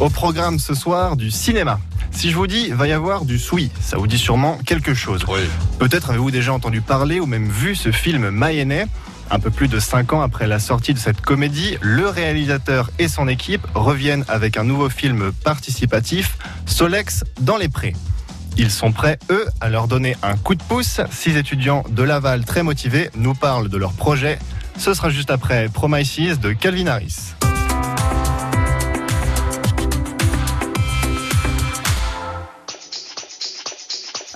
Au programme ce soir du cinéma. Si je vous dis va y avoir du soui, ça vous dit sûrement quelque chose. Peut-être avez-vous déjà entendu parler ou même vu ce film Mayennais. Un peu plus de 5 ans après la sortie de cette comédie, le réalisateur et son équipe reviennent avec un nouveau film participatif, Solex dans les prés. Ils sont prêts, eux, à leur donner un coup de pouce. Six étudiants de Laval très motivés nous parlent de leur projet. Ce sera juste après Promises de Calvin Harris.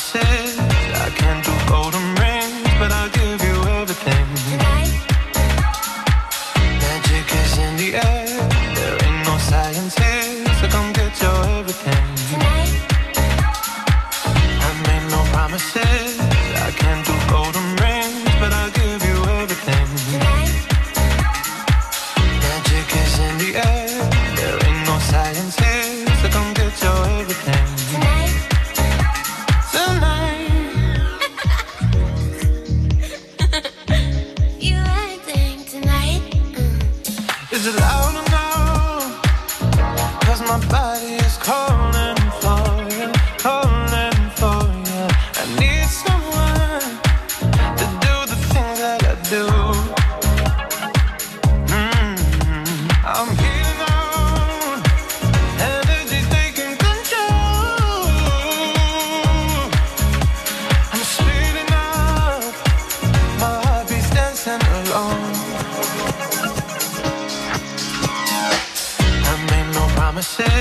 I can't do golden rings, but I'll give you everything. Magic is in the air, there ain't no science here, come get your everything. I no promises, I can't do golden rings, but I'll give you everything. Magic is in the air, there ain't no science here, my body is calling promises.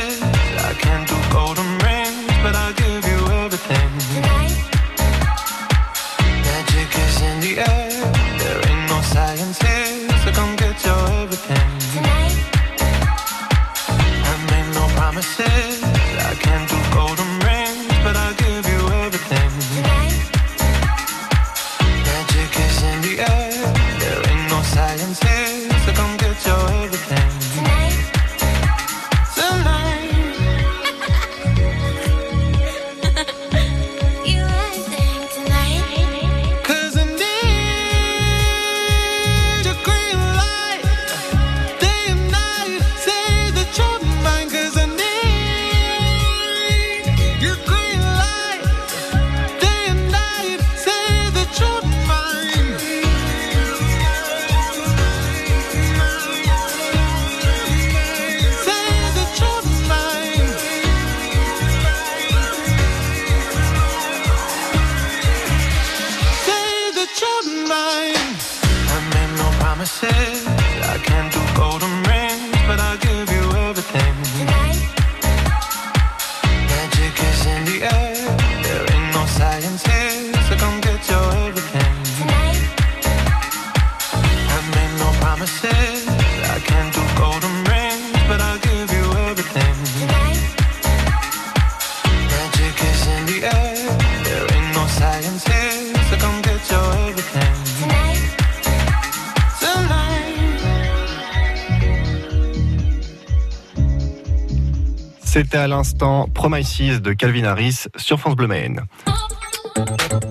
C'était à l'instant Promises de Calvin Harris sur France Bleu Maine.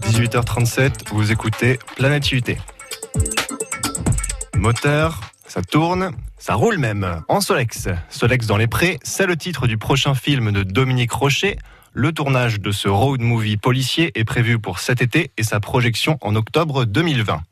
18h37, vous écoutez Planète UT. Moteur, ça tourne, ça roule même, en Solex. Solex dans les prés, c'est le titre du prochain film de Dominique Rocher. Le tournage de ce road movie policier est prévu pour cet été et sa projection en octobre 2020.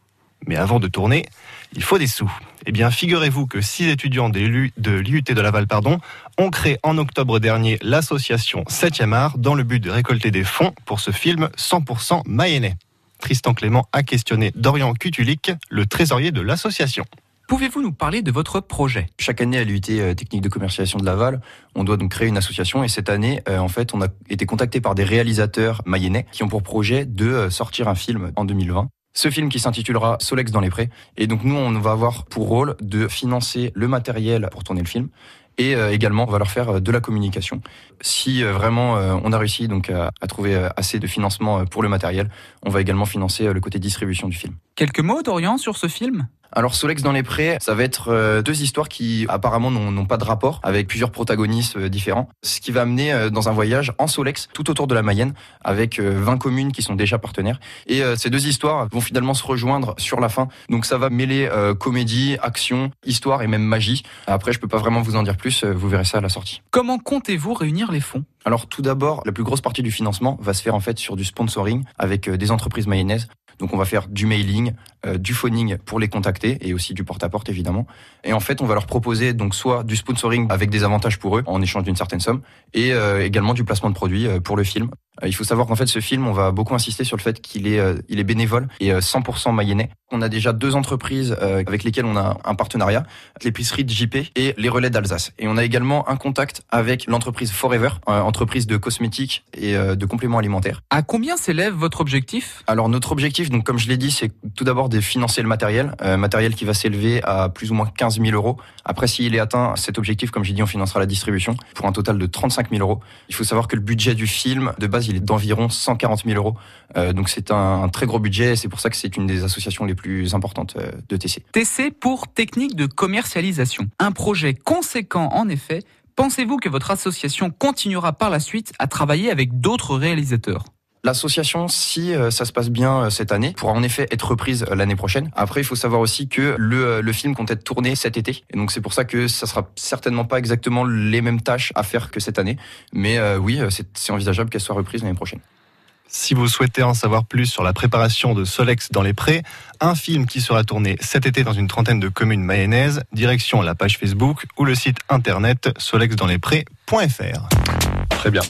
Mais avant de tourner, il faut des sous. Eh bien, figurez-vous que six étudiants de l'IUT de Laval pardon, ont créé en octobre dernier l'association 7e art dans le but de récolter des fonds pour ce film 100% mayennais. Tristan Clément a questionné Dorian Cutulic, le trésorier de l'association. Pouvez-vous nous parler de votre projet? Chaque année à l'UT euh, Technique de commercialisation de Laval, on doit donc créer une association et cette année, euh, en fait, on a été contacté par des réalisateurs mayennais qui ont pour projet de euh, sortir un film en 2020. Ce film qui s'intitulera Solex dans les prés. Et donc nous, on va avoir pour rôle de financer le matériel pour tourner le film. Et euh, également, on va leur faire euh, de la communication. Si euh, vraiment on a réussi donc à, à trouver assez de financement pour le matériel, on va également financer le côté distribution du film. Quelques mots, Dorian, sur ce film? Alors Solex dans les prés, ça va être euh, deux histoires qui apparemment n'ont pas de rapport, avec plusieurs protagonistes euh, différents. Ce qui va amener euh, dans un voyage en Solex tout autour de la Mayenne, avec euh, 20 communes qui sont déjà partenaires. Et ces deux histoires vont finalement se rejoindre sur la fin. Donc ça va mêler comédie, action, histoire et même magie. Après, je peux pas vraiment vous en dire plus, vous verrez ça à la sortie. Comment comptez-vous réunir les fonds? Alors tout d'abord, la plus grosse partie du financement va se faire en fait sur du sponsoring avec des entreprises mayonnaises. Donc on va faire du mailing, euh, du phoning pour les contacter et aussi du porte-à-porte évidemment. Et en fait, on va leur proposer donc soit du sponsoring avec des avantages pour eux en échange d'une certaine somme et euh, également du placement de produits euh, pour le film. Euh, il faut savoir qu'en fait ce film, on va beaucoup insister sur le fait qu'il est euh, il est bénévole et euh, 100% mayennais. On a déjà deux entreprises euh, avec lesquelles on a un partenariat, l'épicerie de JP et les relais d'Alsace. Et on a également un contact avec l'entreprise Forever, euh, entreprise de cosmétiques et euh, de compléments alimentaires. À combien s'élève votre objectif? Alors notre objectif, donc comme je l'ai dit, c'est tout d'abord de financer le matériel, euh, matériel qui va s'élever à plus ou moins 15 000 euros. Après, s'il est atteint, cet objectif, comme j'ai dit, on financera la distribution pour un total de 35 000 euros. Il faut savoir que le budget du film, de base, il est d'environ 140 000 euros. Euh, donc c'est un, un très gros budget et c'est pour ça que c'est une des associations les plus importantes euh, de TC. TC pour technique de commercialisation. Un projet conséquent en effet. Pensez-vous que votre association continuera par la suite à travailler avec d'autres réalisateurs? L'association, si euh, ça se passe bien euh, cette année, pourra en effet être reprise euh, l'année prochaine. Après, il faut savoir aussi que le, le film compte être tourné cet été. Et donc, c'est pour ça que ça sera certainement pas exactement les mêmes tâches à faire que cette année. Mais euh, oui, c'est c'est envisageable qu'elle soit reprise l'année prochaine. Si vous souhaitez en savoir plus sur la préparation de Solex dans les prés, un film qui sera tourné cet été dans une trentaine de communes mayonnaises, direction la page Facebook ou le site internet solexdanslesprés.fr. Très bien.